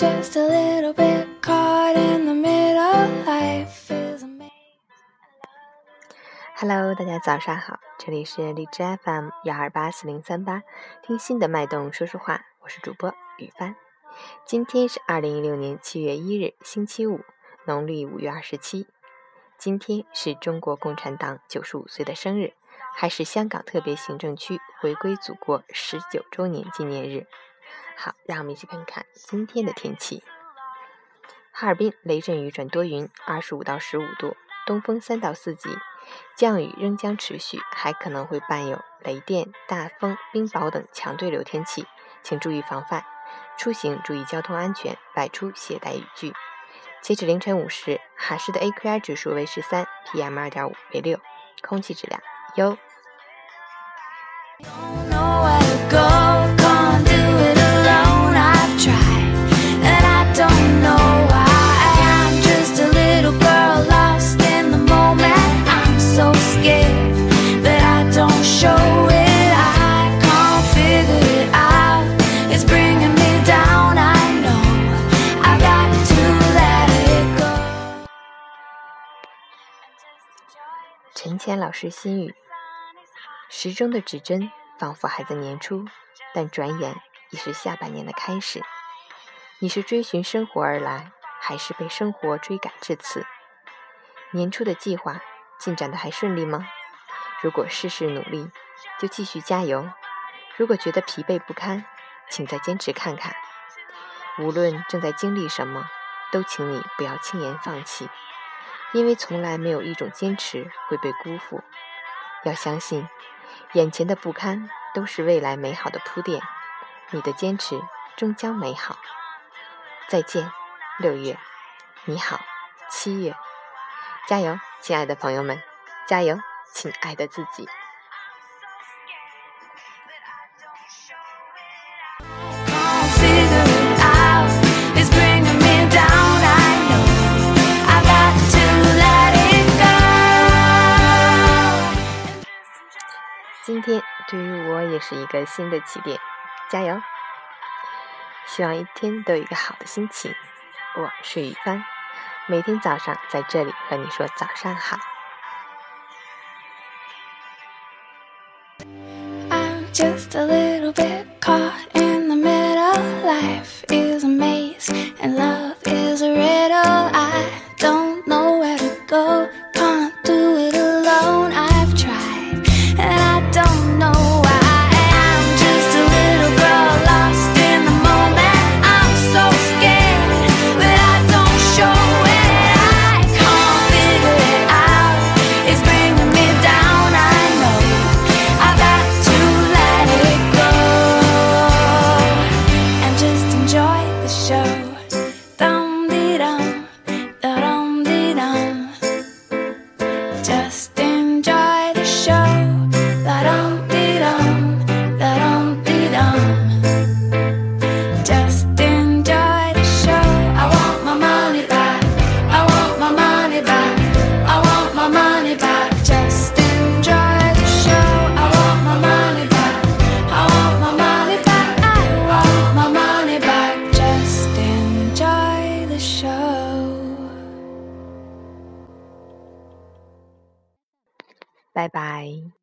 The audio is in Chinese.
just a little bit caught in the middle. Life is a maze. Hello，大家早上好，这里是荔枝 FM 幺二八四零三八，听心的脉动说说话，我是主播雨帆。今天是二零一六年七月一日，星期五，农历五月二十七。今天是中国共产党九十五岁的生日，还是香港特别行政区回归祖国十九周年纪念日。好，让我们一起看看今天的天气。哈尔滨雷阵雨转多云，二十五到十五度，东风三到四级，降雨仍将持续，还可能会伴有雷电、大风、冰雹等强对流天气，请注意防范。出行注意交通安全，外出携带雨具。截止凌晨五时，哈市的 AQI 指数为十三，PM 二点五为六，空气质量优。陈谦老师心语：时钟的指针仿佛还在年初，但转眼已是下半年的开始。你是追寻生活而来，还是被生活追赶至此？年初的计划进展的还顺利吗？如果事事努力，就继续加油；如果觉得疲惫不堪，请再坚持看看。无论正在经历什么，都请你不要轻言放弃。因为从来没有一种坚持会被辜负。要相信，眼前的不堪都是未来美好的铺垫，你的坚持终将美好。再见，六月，你好，七月，加油，亲爱的朋友们，加油，亲爱的自己。今天对于我也是一个新的起点，加油！希望一天都有一个好的心情。我是雨帆，每天早上在这里和你说早上好。Just a little 拜拜。